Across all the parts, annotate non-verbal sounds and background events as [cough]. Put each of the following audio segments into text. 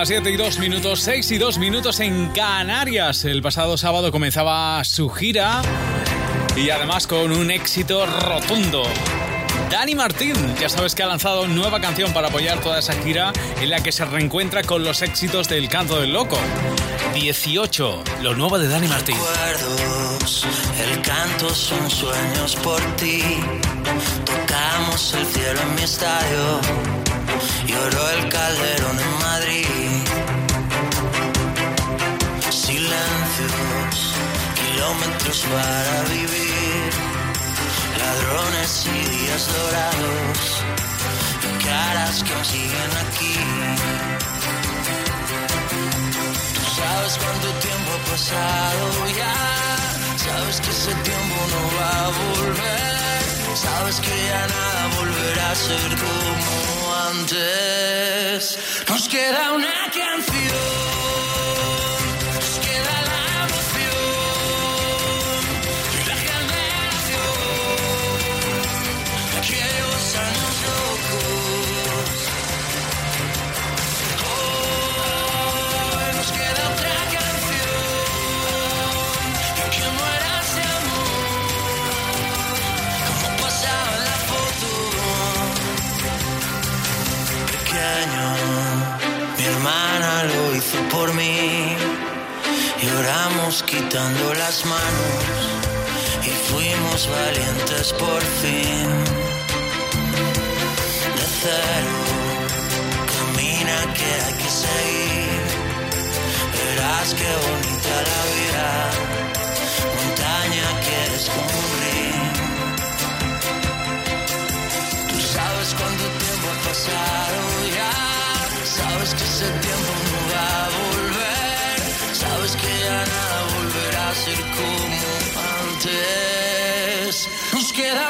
Las 7 y 2 minutos, 6 y 2 minutos en Canarias. El pasado sábado comenzaba su gira y además con un éxito rotundo. Dani Martín, ya sabes que ha lanzado nueva canción para apoyar toda esa gira en la que se reencuentra con los éxitos del canto del loco. 18, lo nuevo de Dani Martín. Recuerdos, el canto son sueños por ti. Tocamos el cielo en mi estadio. Lloró el calderón en Madrid. Kilómetros para vivir, ladrones y días dorados, caras que aún siguen aquí. Tú sabes cuánto tiempo ha pasado ya, sabes que ese tiempo no va a volver, sabes que ya nada volverá a ser como antes. Nos queda una canción. Quitando las manos y fuimos valientes por fin. Verás qué bonita la vida, montaña que descubrir. Tú sabes cuánto tiempo ha pasado ya, sabes que ese tiempo no va a volver. Sabes que ya nada volverá a ser como antes. Nos queda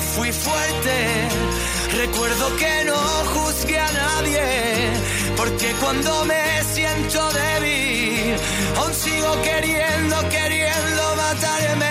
fui fuerte. Recuerdo que no juzgué a nadie, porque cuando me siento débil, aún sigo queriendo, queriendo matarme.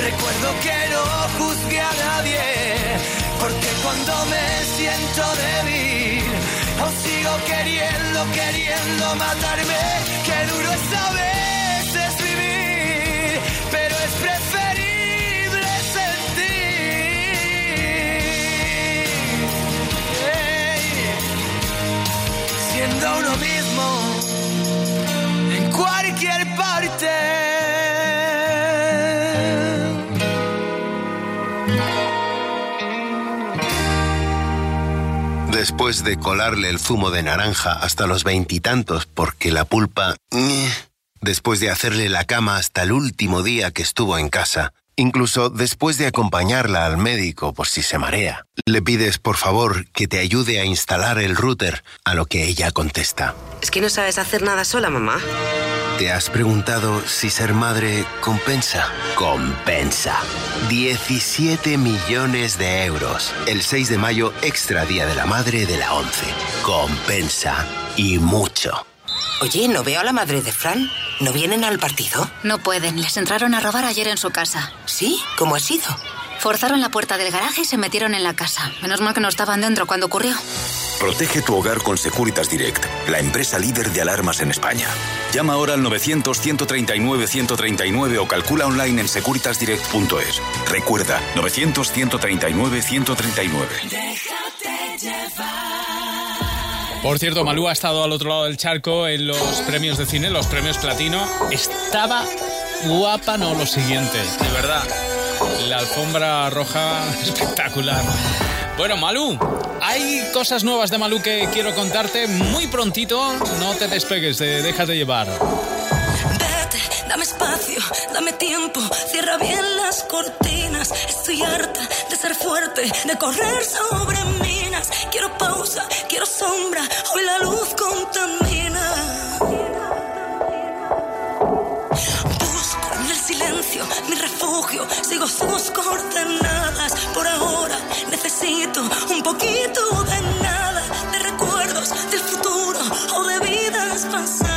Recuerdo que no juzgué a nadie. Porque cuando me siento débil, aún sigo queriendo, queriendo matarme. Qué duro es saber Después de colarle el zumo de naranja hasta los veintitantos porque la pulpa... Después de hacerle la cama hasta el último día que estuvo en casa, incluso después de acompañarla al médico por si se marea. Le pides, por favor, que te ayude a instalar el router, a lo que ella contesta. Es que no sabes hacer nada sola, mamá. ¿Te has preguntado si ser madre compensa? Compensa. 17 millones de euros. El 6 de mayo, extra Día de la Madre de la 11. Compensa. Y mucho. Oye, no veo a la madre de Fran. ¿No vienen al partido? No pueden. Les entraron a robar ayer en su casa. ¿Sí? ¿Cómo ha sido? Forzaron la puerta del garaje y se metieron en la casa. Menos mal que no estaban dentro cuando ocurrió. Protege tu hogar con Securitas Direct, la empresa líder de alarmas en España. Llama ahora al 900-139-139 o calcula online en securitasdirect.es. Recuerda, 900-139-139. Déjate llevar. Por cierto, Malú ha estado al otro lado del charco en los premios de cine, los premios platino. Estaba guapa, no lo siguiente, de verdad. La alfombra roja [laughs] espectacular. Bueno, Malú, hay cosas nuevas de Malú que quiero contarte muy prontito. No te despegues, de déjate llevar. Vete, dame espacio, dame tiempo, cierra bien las cortinas. Estoy harta de ser fuerte, de correr sobre minas. Quiero pausa, quiero sombra, hoy la luz contamina. Mi refugio, sigo sus coordenadas. Por ahora necesito un poquito de nada, de recuerdos del futuro o de vidas pasadas.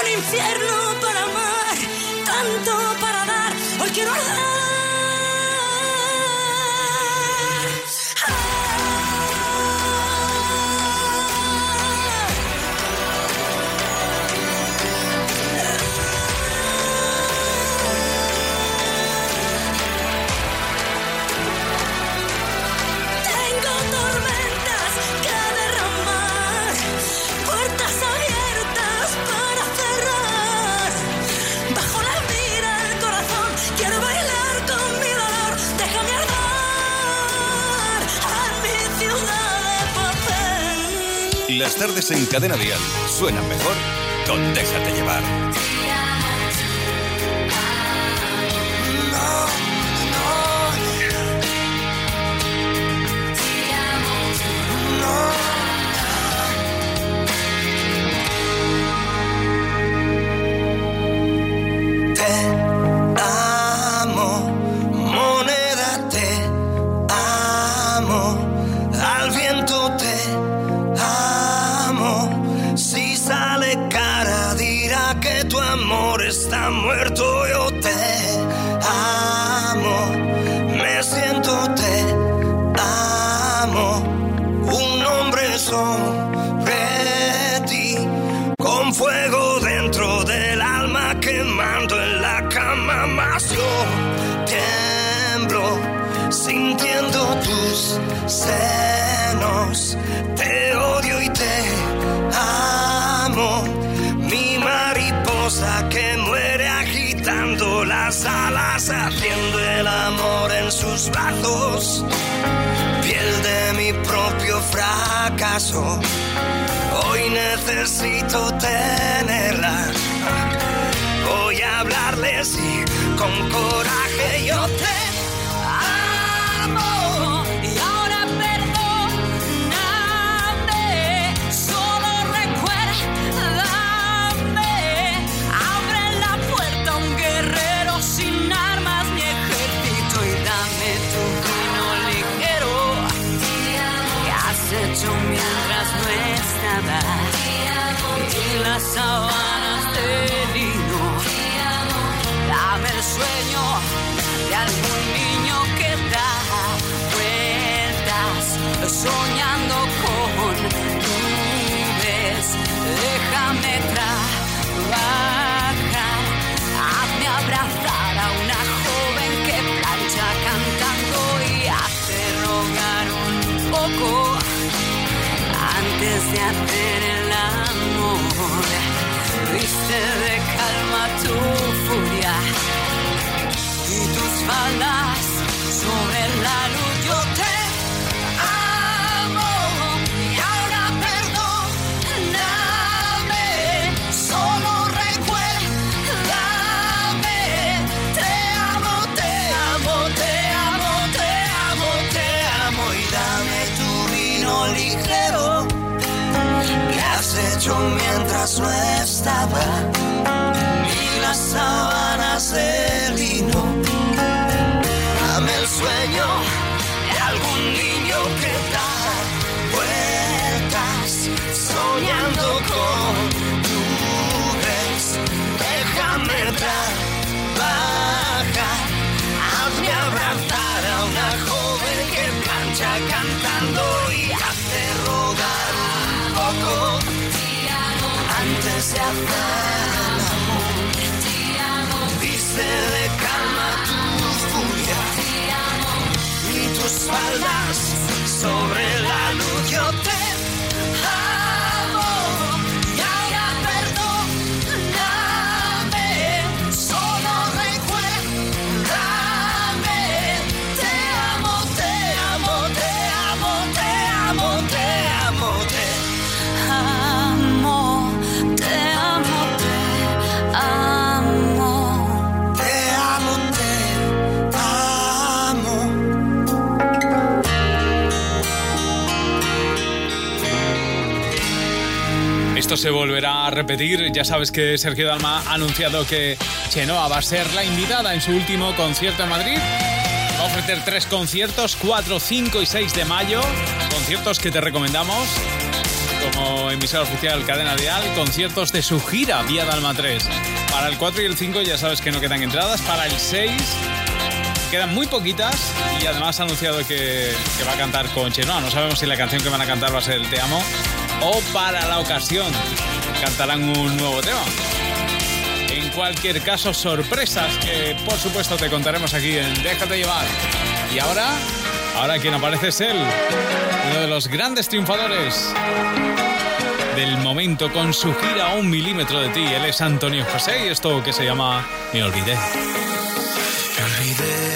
El infierno para amar, tanto para dar. Hoy quiero arder. Tardes en Cadena suenan mejor con Déjate llevar. Fuego dentro del alma quemando en la cama más. Yo tiemblo sintiendo tus senos. Te odio y te amo. Mi mariposa que muere agitando las alas hacia en sus brazos, piel de mi propio fracaso. Hoy necesito tenerla. Voy a hablarles y con coraje yo te sábanas de lino. Dame el sueño de algún niño que da vueltas soñando con nubes. Déjame trabajar, hazme abrazar a una joven que plancha cantando y hace rogar un poco antes de hacer el. Viste de calma tu furia y tus faldas sobre la luz. Yo te amo y ahora perdóname. Solo recuérdame. Te amo, te amo, te amo, te amo, te amo y dame tu vino ligero ¿Qué has hecho mientras no estaba? Y sábanas sobre la luz. Te Esto se volverá a repetir. Ya sabes que Sergio Dalma ha anunciado que Chenoa va a ser la invitada en su último concierto en Madrid. Va a ofrecer tres conciertos, 4, 5 y 6 de mayo. Conciertos que te recomendamos como emisora oficial Cadena Dial, conciertos de su gira Vía Dalma 3. Para el 4 y el 5 ya sabes que no quedan entradas. Para el 6 quedan muy poquitas y además ha anunciado que, que va a cantar con Chenoa. No sabemos si la canción que van a cantar va a ser el Te Amo o para la ocasión cantarán un nuevo tema. En cualquier caso, sorpresas que por supuesto te contaremos aquí en Déjate llevar. Y ahora, ahora quien aparece es él, uno de los grandes triunfadores del momento con su gira a un milímetro de ti. Él es Antonio José y esto que se llama Me olvidé. Me olvidé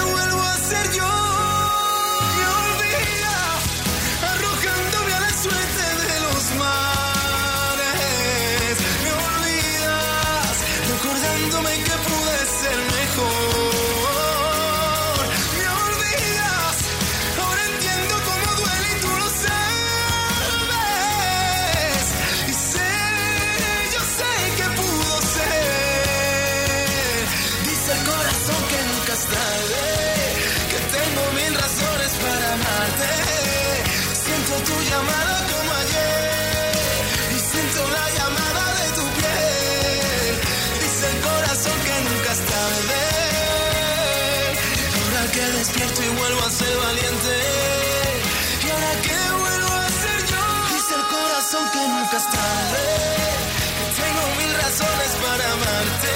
tengo mil razones para amarte.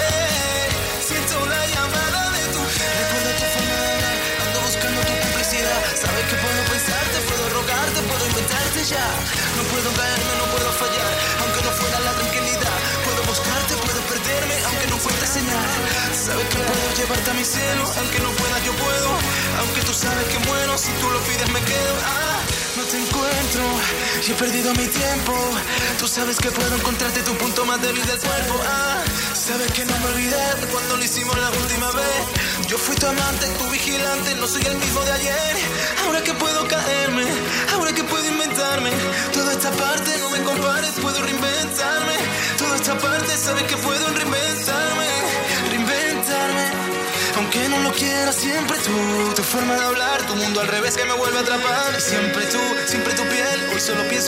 Siento la llamada de tu. Recuerdo tu. Ando buscando tu complicidad. Sabes que puedo pensarte, puedo rogarte, puedo inventarte ya. No puedo caerme, no puedo fallar. Aunque no fuera la tranquilidad. Puedo buscarte, puedo perderme, aunque no fuera señal. Sabes que puedo llevarte a mi cielo. Aunque no pueda, yo puedo. Aunque tú sabes que muero, si tú lo pides, me quedo. Ah, no te encuentro y he perdido mi tiempo. Tú sabes que puedo encontrarte tu punto más débil del cuerpo. Ah, sabes que no me olvidé cuando lo hicimos la última vez. Yo fui tu amante, tu vigilante, no soy el mismo de ayer. Ahora que puedo caerme, ahora que puedo inventarme. Toda esta parte no me compares, puedo reinventarme. Toda esta parte sabes que puedo reinventarme, reinventarme. Aunque no lo quiera, siempre tú, tu forma de hablar, tu mundo al revés que me vuelve a atrapar. Siempre tú,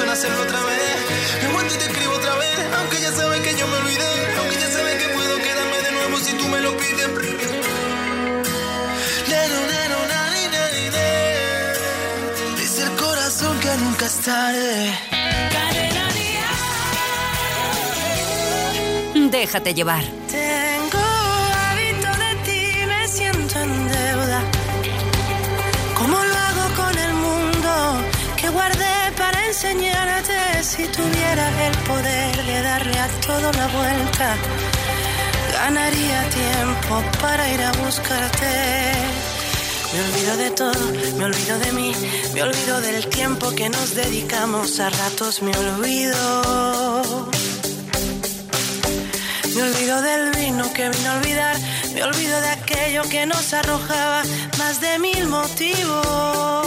hacerlo otra vez. Me aguanto y te escribo otra vez, aunque ya sabes que yo me olvidé. Aunque ya sabes que puedo quedarme de nuevo si tú me lo pides. Nero, nero, nani, nani, ne. Dice el corazón que nunca es tarde. Déjate llevar. Enseñarte? Si tuviera el poder de darle a todo la vuelta, ganaría tiempo para ir a buscarte. Me olvido de todo, me olvido de mí, me olvido del tiempo que nos dedicamos, a ratos me olvido. Me olvido del vino que vino a olvidar, me olvido de aquello que nos arrojaba más de mil motivos.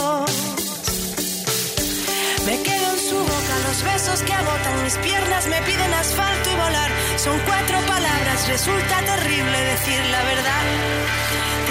Los besos que agotan mis piernas me piden asfalto y volar. Son cuatro palabras, resulta terrible decir la verdad.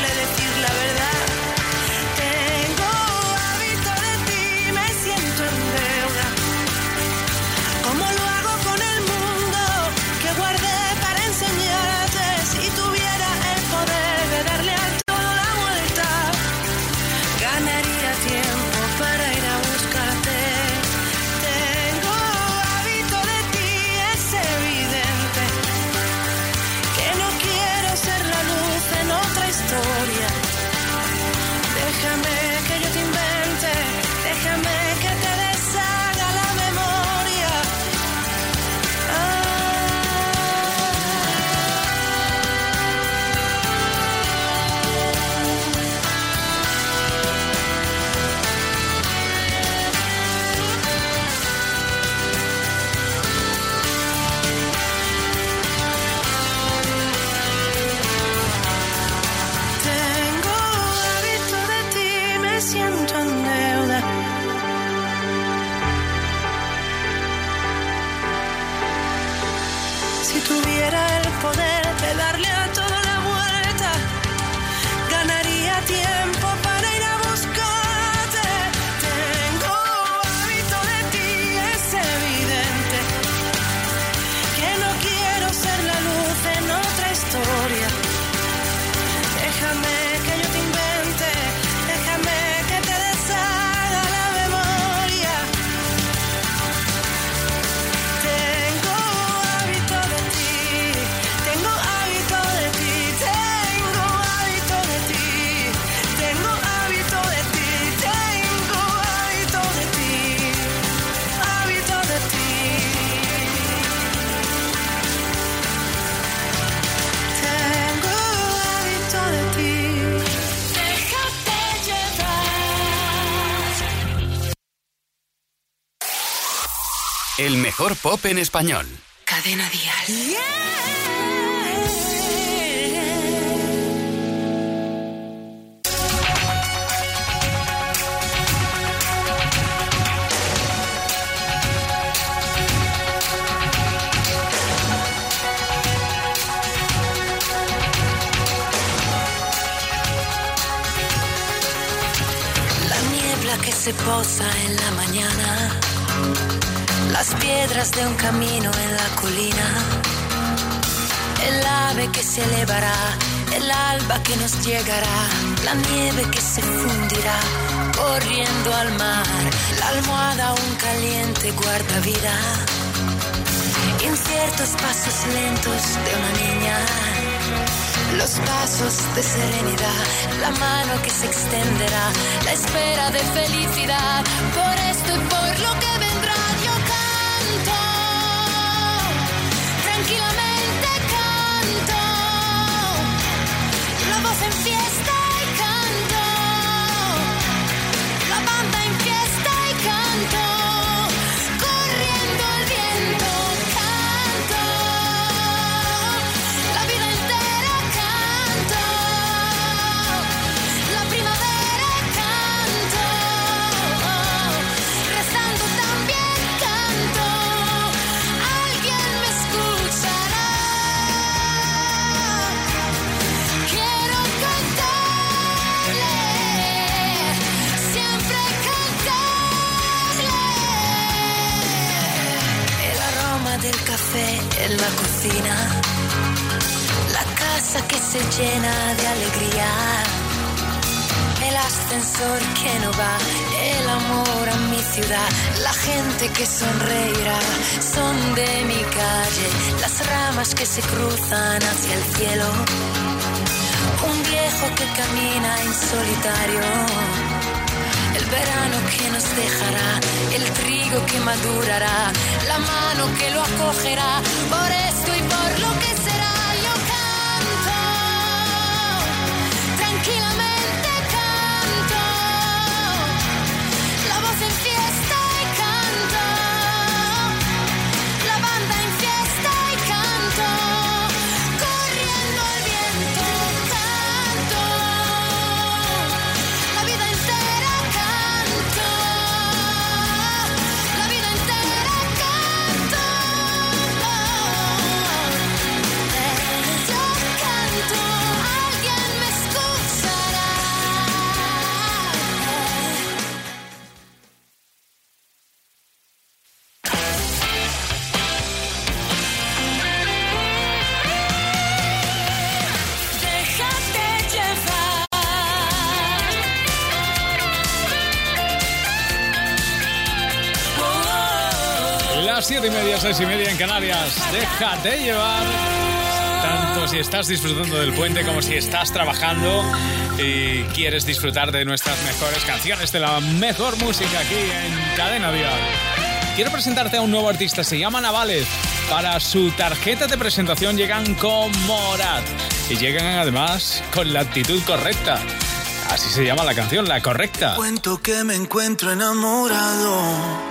pop en español. Cadena Dial. La niebla que se posa en la mañana, piedras de un camino en la colina, el ave que se elevará, el alba que nos llegará, la nieve que se fundirá corriendo al mar, la almohada aún caliente guarda vida, inciertos pasos lentos de una niña. Los pasos de serenidad, la mano que se extenderá, la espera de felicidad. Por esto y por lo que Tranquilamente que sonreirá, son de mi calle, las ramas que se cruzan hacia el cielo, un viejo que camina en solitario. El verano que nos dejará, el trigo que madurará, la mano que lo acogerá, por esto y por lo que será, Las siete y media, seis y media en Canarias. Déjate llevar. Tanto si estás disfrutando del puente como si estás trabajando y quieres disfrutar de nuestras mejores canciones, de la mejor música aquí en Cadena Dial. Quiero presentarte a un nuevo artista, se llama Navales. Para su tarjeta de presentación llegan con Morat y llegan además con la actitud correcta. Así se llama la canción, la correcta. Cuento que me encuentro enamorado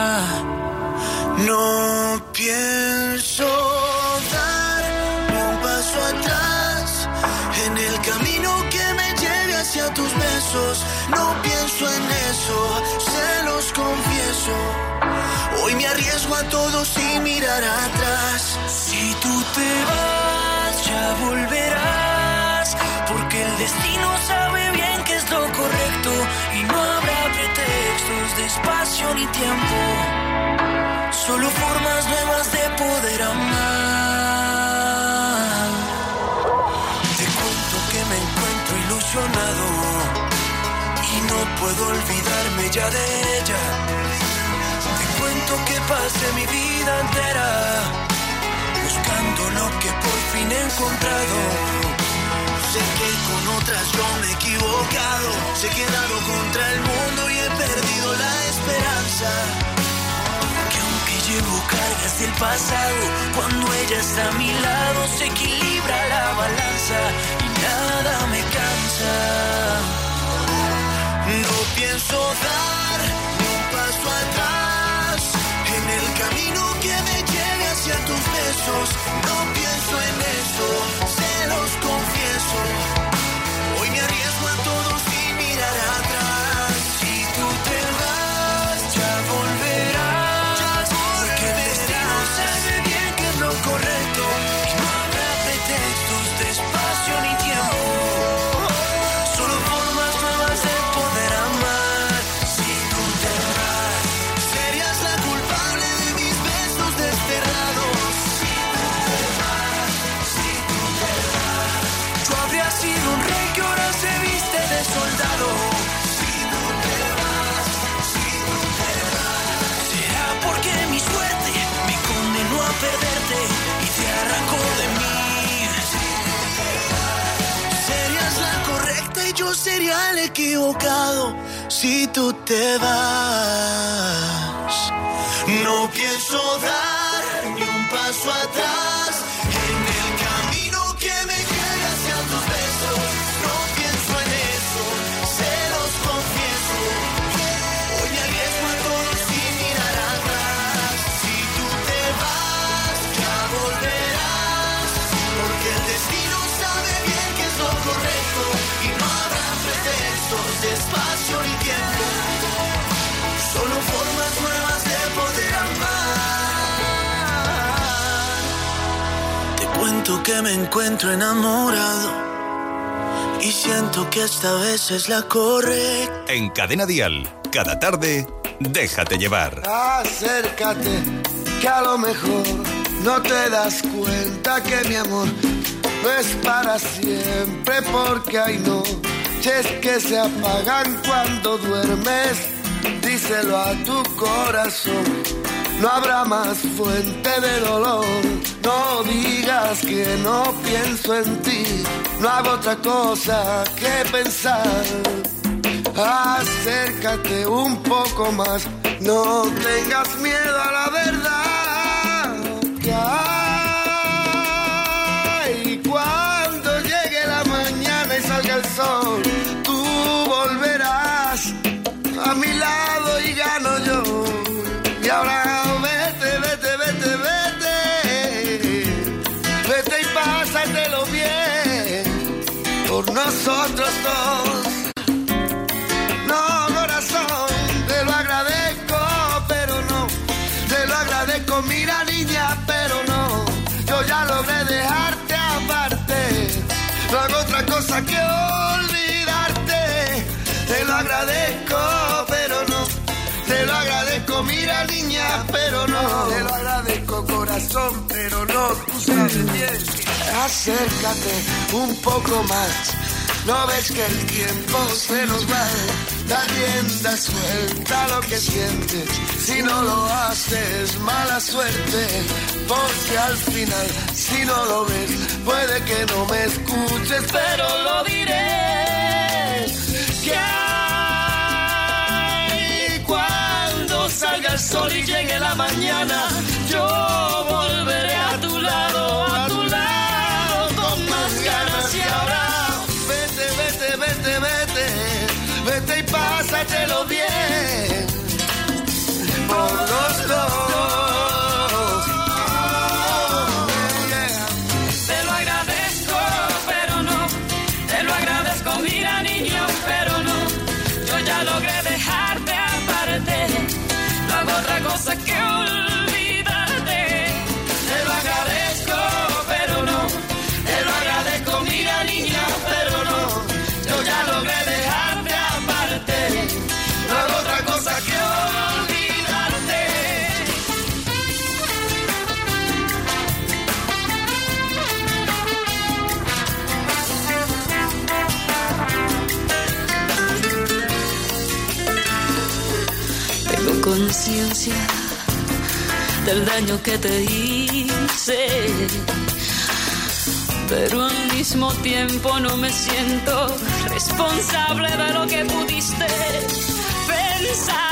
No pienso dar un paso atrás en el camino que me lleve hacia tus besos. No pienso en eso, se los confieso. Hoy me arriesgo a todo sin mirar atrás. Si tú te vas, ya volverás. Porque el destino sabe bien que es lo correcto. Y no habrá pretextos de espacio ni tiempo. Solo formas nuevas de poder amar. Te cuento que me encuentro ilusionado y no puedo olvidarme ya de ella. Te cuento que pasé mi vida entera buscando lo que por fin he encontrado. Sé que con otras yo me he equivocado, sé que he dado contra el mundo y he perdido la esperanza. Del pasado, cuando ella está a mi lado se equilibra la balanza y nada me cansa. No pienso dar un paso atrás en el camino que me lleve hacia tus besos. No pienso en eso, se los confieso. Sería el equivocado si tú te vas. No pienso dar ni un paso atrás espacio ni tiempo. Solo formas nuevas de poder amar. Te cuento que me encuentro enamorado y siento que esta vez es la correcta. En Cadena Dial, cada tarde, déjate llevar. Acércate, que a lo mejor no te das cuenta que mi amor no es para siempre, porque hay noches que se apagan cuando duermes. Díselo a tu corazón, no habrá más fuente de dolor. No digas que no pienso en ti, no hago otra cosa que pensar. Acércate un poco más, no tengas miedo a la verdad. Te lo agradezco, corazón, pero no. Tú sabes bien. Acércate un poco más. No ves que el tiempo se nos va. Da rienda suelta lo que sientes. Si no lo haces, mala suerte. Porque al final, si no lo ves, puede que no me escuches, pero lo diré. Que sol y llegue la mañana, yo del daño que te hice. Pero al mismo tiempo no me siento responsable de lo que pudiste pensar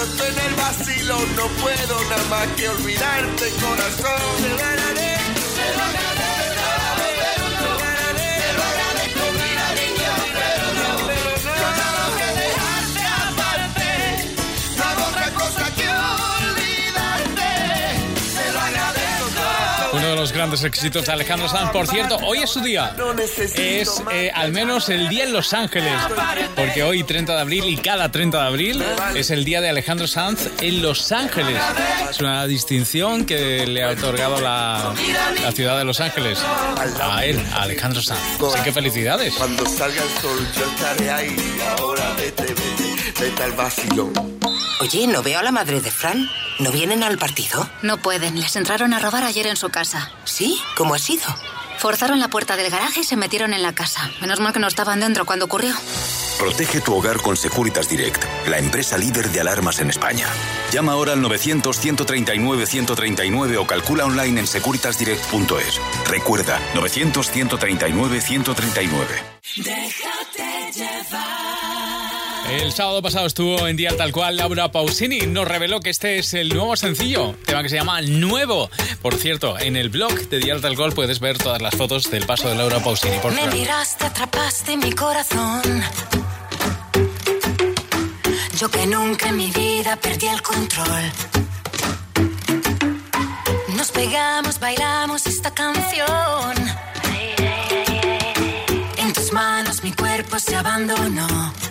cuando estoy en el vacilo no puedo nada más que olvidarte corazón. los grandes éxitos de Alejandro Sanz. Por cierto, hoy es su día. Es eh, al menos el día en Los Ángeles. Porque hoy, 30 de abril, y cada 30 de abril, es el día de Alejandro Sanz en Los Ángeles. Es una distinción que le ha otorgado la, la ciudad de Los Ángeles a él, a Alejandro Sanz. Así que felicidades. Cuando salga el sol, yo estaré ahí. Ahora vete, vete, vete al vacío. Oye, ¿no veo a la madre de Fran? ¿No vienen al partido? No pueden. Les entraron a robar ayer en su casa. ¿Sí? ¿Cómo ha sido? Forzaron la puerta del garaje y se metieron en la casa. Menos mal que no estaban dentro cuando ocurrió. Protege tu hogar con Securitas Direct, la empresa líder de alarmas en España. Llama ahora al 900-139-139 o calcula online en securitasdirect.es. Recuerda, 900-139-139. Déjate llevar. El sábado pasado estuvo en Día Tal Cual Laura Pausini. Nos reveló que este es el nuevo sencillo, tema que se llama Nuevo. Por cierto, en el blog de Día Tal Cual puedes ver todas las fotos del paso de Laura Pausini. Por Me miraste, atrapaste mi corazón. Yo que nunca en mi vida perdí el control. Nos pegamos, bailamos esta canción. En tus manos mi cuerpo se abandonó.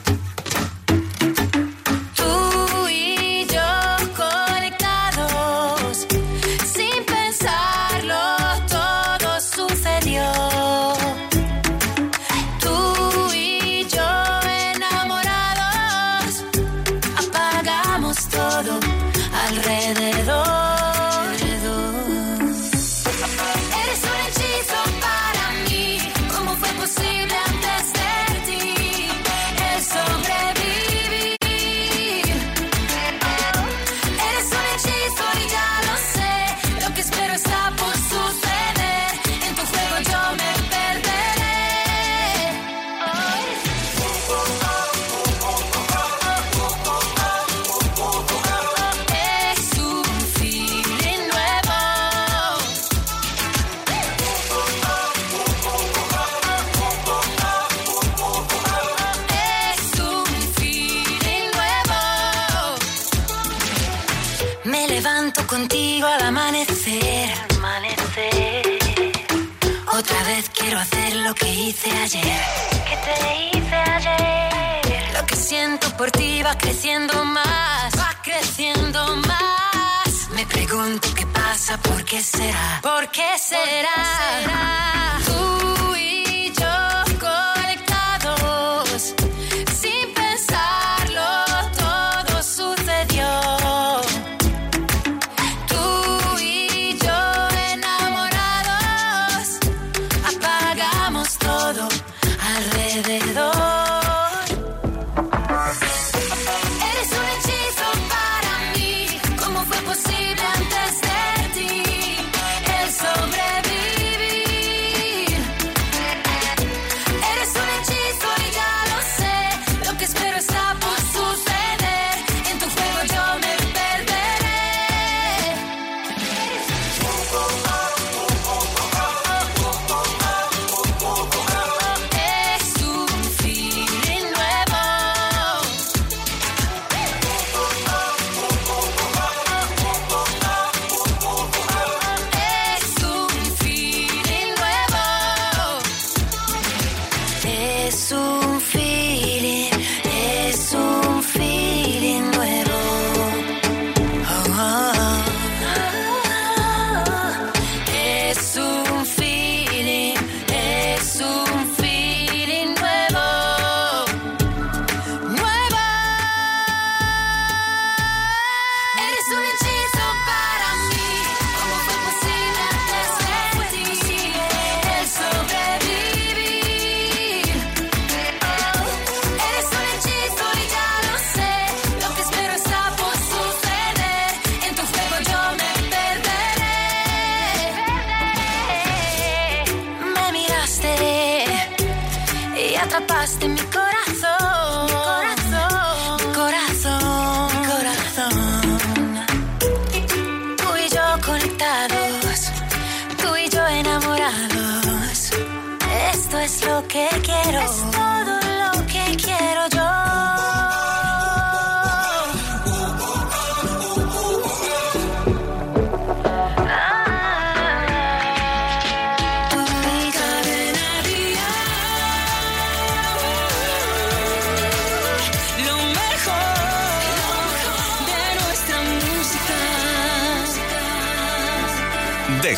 Hice ayer. ¿Qué te hice ayer? Lo que siento por ti va creciendo más, va creciendo más. Me pregunto qué pasa, por qué será, por qué será. ¿Por? Tú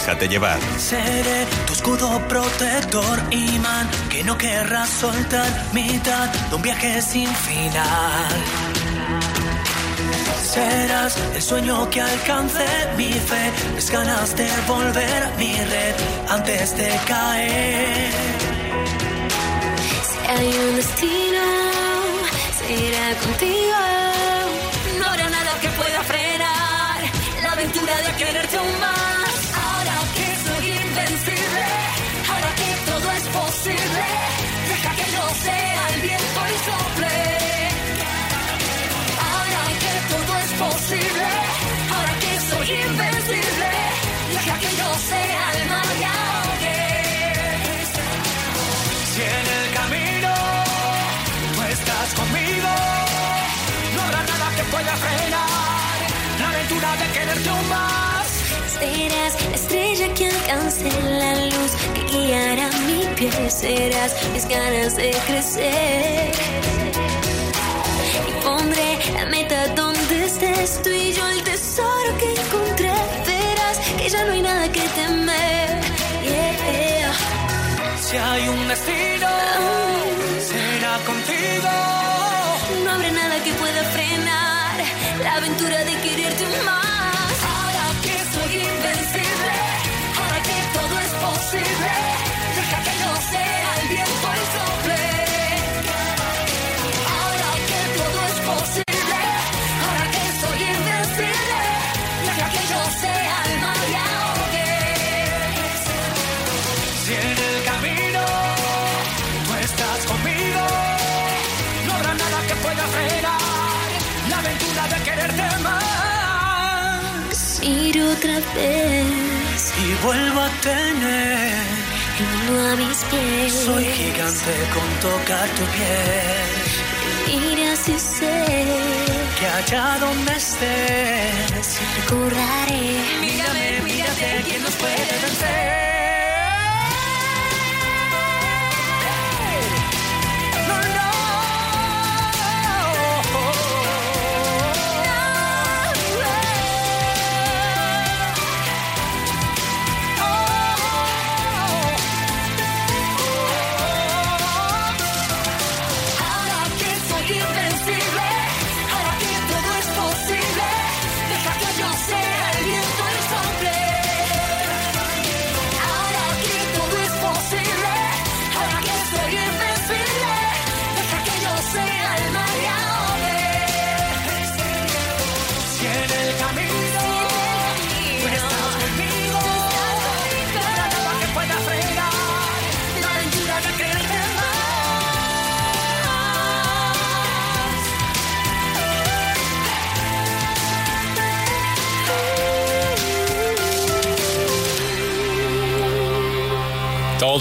Déjate llevar. Seré tu escudo protector, imán, que no querrás soltar, mitad de un viaje sin final. Serás el sueño que alcance mi fe, mis ganas de volver a mi red antes de caer. Si hay un destino, será contigo. No habrá nada que pueda frenar la aventura de quererte aún más. Deja que yo sea el viento y sople. Ahora que todo es posible, ahora que soy invencible, deja que yo sea el mar y ahogue. Si en el camino tú estás conmigo, no habrá nada que pueda frenar la aventura de quererte aún más. Serás la estrella que alcance la luz que guiará mi pie. Serás mis ganas de crecer. Y pondré la meta donde estés tú y yo el tesoro que encontré. Verás que ya no hay nada que temer. Yeah. Si hay un destino, será contigo. No habrá nada que pueda frenar la aventura de quererte más. Y vuelvo a tener. mundo a mis pies. Soy gigante con tocar tu piel. Mira si sé Que allá donde estés, recordaré. mírame, mírate, ¿quién nos puede vencer?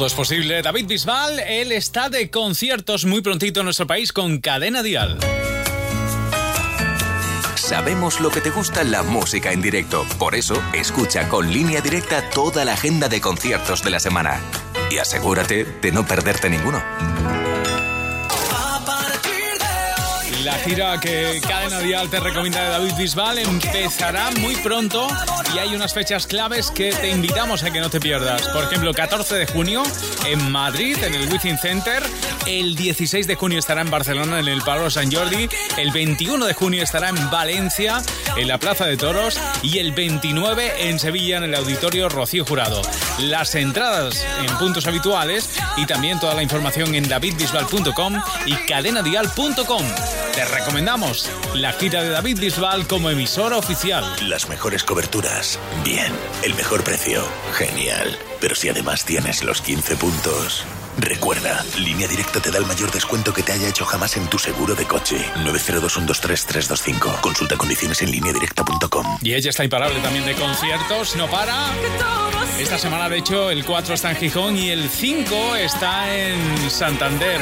Todo es posible. David Bisbal, él está de conciertos muy prontito en nuestro país con Cadena Dial. Sabemos lo que te gusta la música en directo. Por eso, escucha con línea directa toda la agenda de conciertos de la semana. Y asegúrate de no perderte ninguno. La gira que Cadena Dial te recomienda de David Bisbal empezará muy pronto y hay unas fechas claves que te invitamos a que no te pierdas. Por ejemplo, 14 de junio en Madrid, en el Within Center. El 16 de junio estará en Barcelona, en el Palo San Jordi. El 21 de junio estará en Valencia, en la Plaza de Toros. Y el 29 en Sevilla, en el Auditorio Rocío Jurado. Las entradas en puntos habituales y también toda la información en davidbisbal.com y cadenadial.com. Te recomendamos la gira de David Bisbal como emisora oficial. Las mejores coberturas. Bien. El mejor precio. Genial. Pero si además tienes los 15 puntos. Recuerda, Línea Directa te da el mayor descuento que te haya hecho jamás en tu seguro de coche. 902-123-325. Consulta condiciones en lineadirecta.com. Y ella está imparable también de conciertos, no para. Esta semana, de hecho, el 4 está en Gijón y el 5 está en Santander.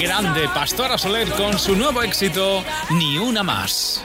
Grande Pastora Soler con su nuevo éxito, Ni una más.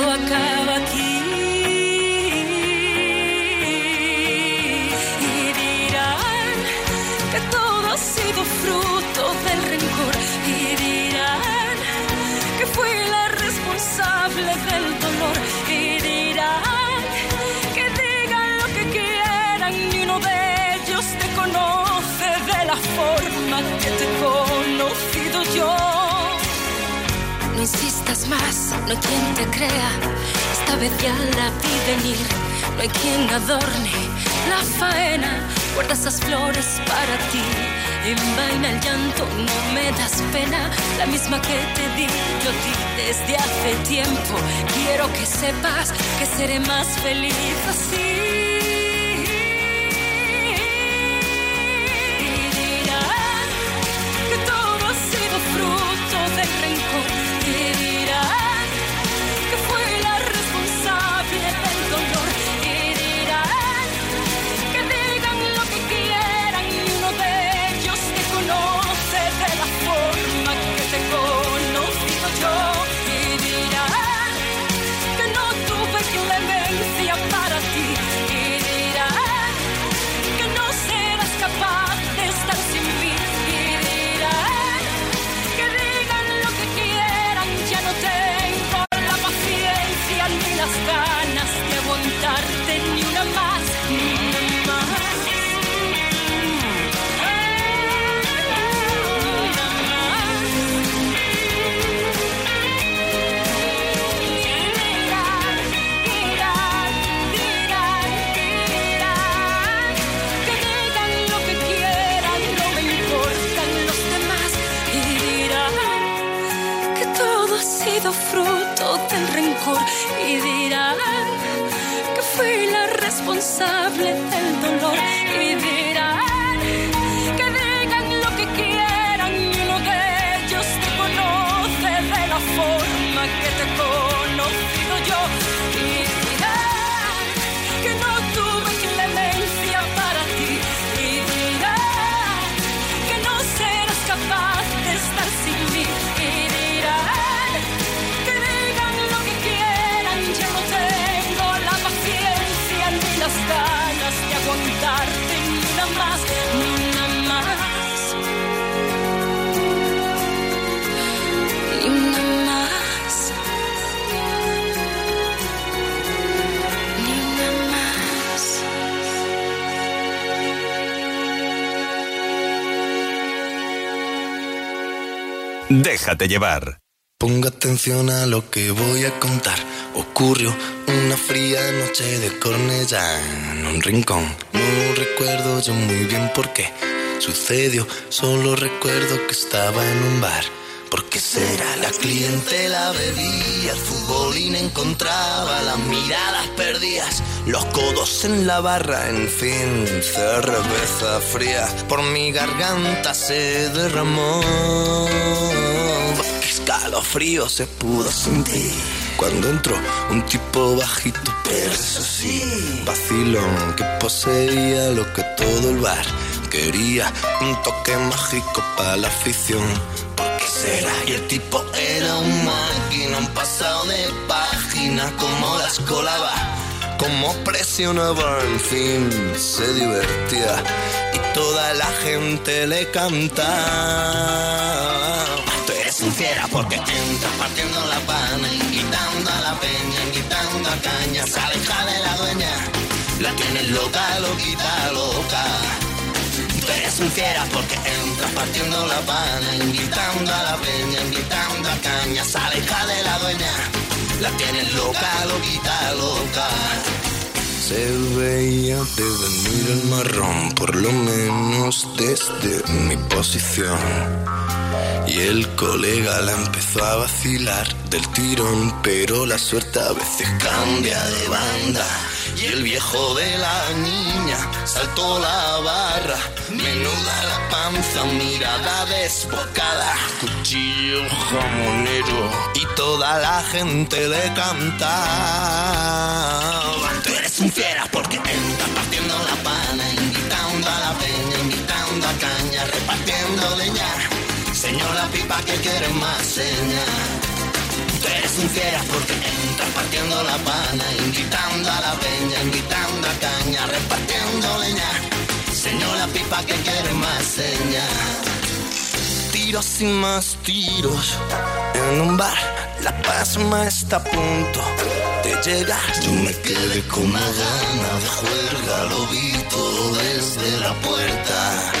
acaba aquí. Y dirán que todo ha sido fruto del rencor. No hay quien te crea. Esta vez ya la vi venir. No hay quien adorne la faena. Guarda esas flores para ti. Envaina el llanto, no me das pena. La misma que te di yo ti desde hace tiempo. Quiero que sepas que seré más feliz así. Fruto del rencor. Déjate llevar. Ponga atención a lo que voy a contar. Ocurrió una fría noche de Cornellá en un rincón. No recuerdo yo muy bien por qué sucedió. Solo recuerdo que estaba en un bar. Porque será la clientela bebía, el futbolín encontraba las miradas perdidas, los codos en la barra, en fin, cerveza fría por mi garganta se derramó. Escalofrío se pudo sentir cuando entró un tipo bajito, pero eso sí, vacilón que poseía lo que todo el bar quería, un toque mágico para la afición. ¿Por qué será? Y el tipo era un máquina, un pasado de página, como las colaba, como presionaba, en fin, se divertía y toda la gente le cantaba. Tú eres fiera porque entras partiendo la pana, quitando a la peña, quitando a caña, se aleja de la dueña, la tienes loca, loquita, loca. Tú eres un fiera porque entras partiendo la pana, invitando a la peña, invitando a caña, sale de la dueña, la tienes loca, loquita, loca. Se veía de venir el marrón, por lo menos desde mi posición. Y el colega la empezó a vacilar del tirón, pero la suerte a veces cambia de banda. Y el viejo de la niña saltó la barra, menuda la panza, mirada desbocada, cuchillo jamonero y toda la gente le cantaba. Tú eres un fiera porque entras partiendo la pana, invitando a la peña, invitando a caña, repartiendo leña. Señora pipa que quiere más señas. Tú eres un fiera porque entras partiendo la pana, invitando a la peña, invitando a caña, repartiendo leña. Señora pipa que quiere más señas. Tiros y más tiros en un bar. La pasma está a punto de llegar. Yo me quedé con una gana de juerga, lo vi todo desde la puerta.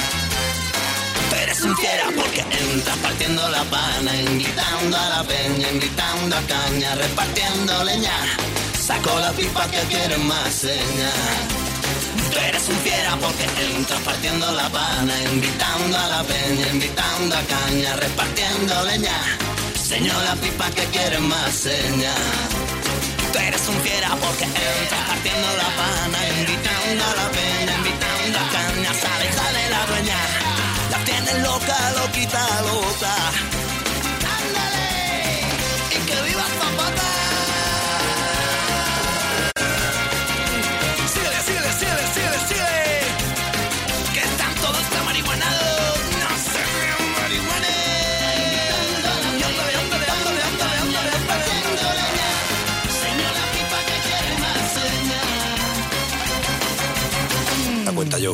Fiera porque entras partiendo la pana, invitando a la peña, invitando a caña, repartiendo leña. Saco la pipa que quiere más señas. Tú eres un fiera porque entras partiendo la pana, invitando a la peña, invitando a caña, repartiendo leña. Señor la pipa que quiere más señas. Tú eres un fiera porque entras partiendo la pana, invitando a la peña, loca, loquita, loca. ¡Ándale! ¡Y que viva Zapata! Síguele, síguele, síguele, síguele, síguele. Que están todos tan marihuanados. No se vean marihuanes. Ándale, ándale, ándale, ándale, ándale, ándale. Señora pipa que quiere más señal. La cuenta yo.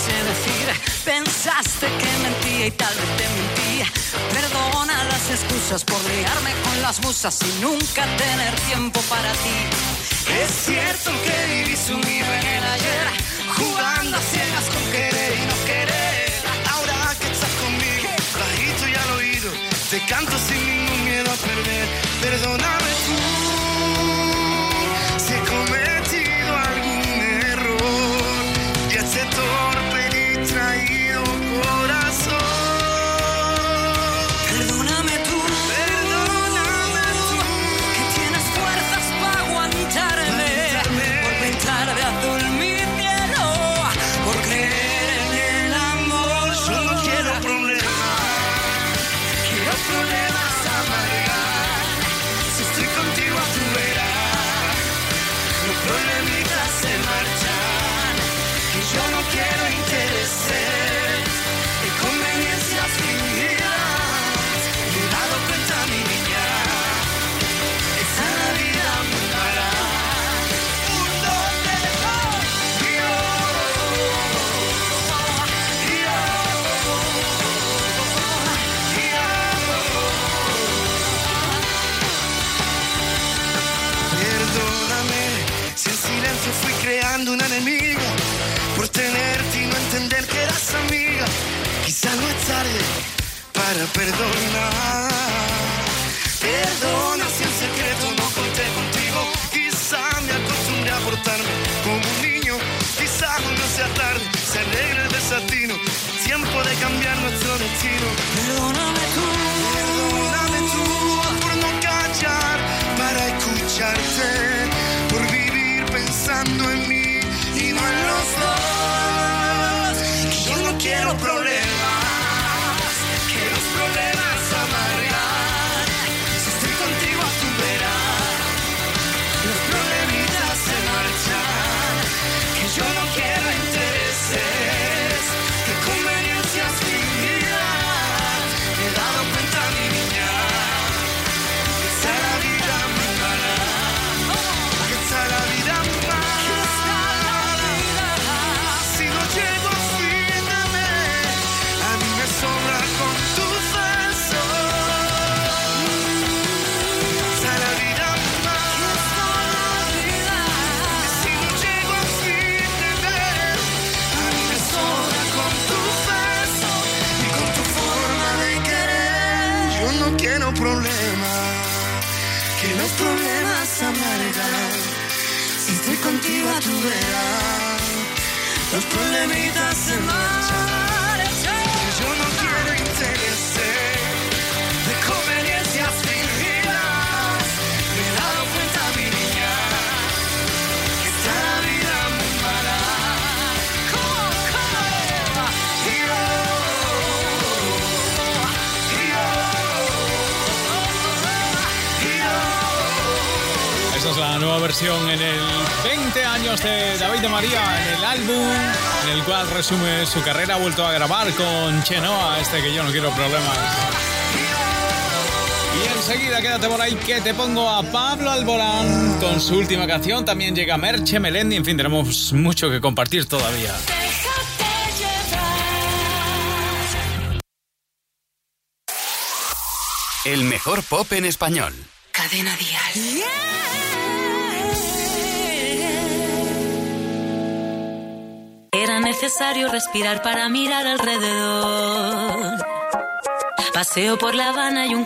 Pensaste que mentía y tal vez te mentía. Perdona las excusas por liarme con las musas y nunca tener tiempo para ti. Es cierto que viví sumido en el ayer, jugando a ciegas con querer y no querer. Ahora que estás conmigo, bajito y al oído, te canto sin ningún miedo a perder. Perdóname tú, It's not you. perdona. Perdona si en secreto no conté contigo. Quizá me acostumbré a portarme como un niño. Quizá no sea tarde, se alegra el desatino. Tiempo de cambiar nuestro destino. Perdóname tú. Perdóname tú por no callar para escucharte. en el 20 años de David de María, en el álbum en el cual resume su carrera, ha vuelto a grabar con Chenoa, este que yo no quiero problemas. Y enseguida quédate por ahí que te pongo a Pablo Alborán con su última canción, también llega Merche Melendi, en fin, tenemos mucho que compartir todavía. El mejor pop en español. Cadena Díaz. necesario respirar para mirar alrededor. Paseo por La Habana y un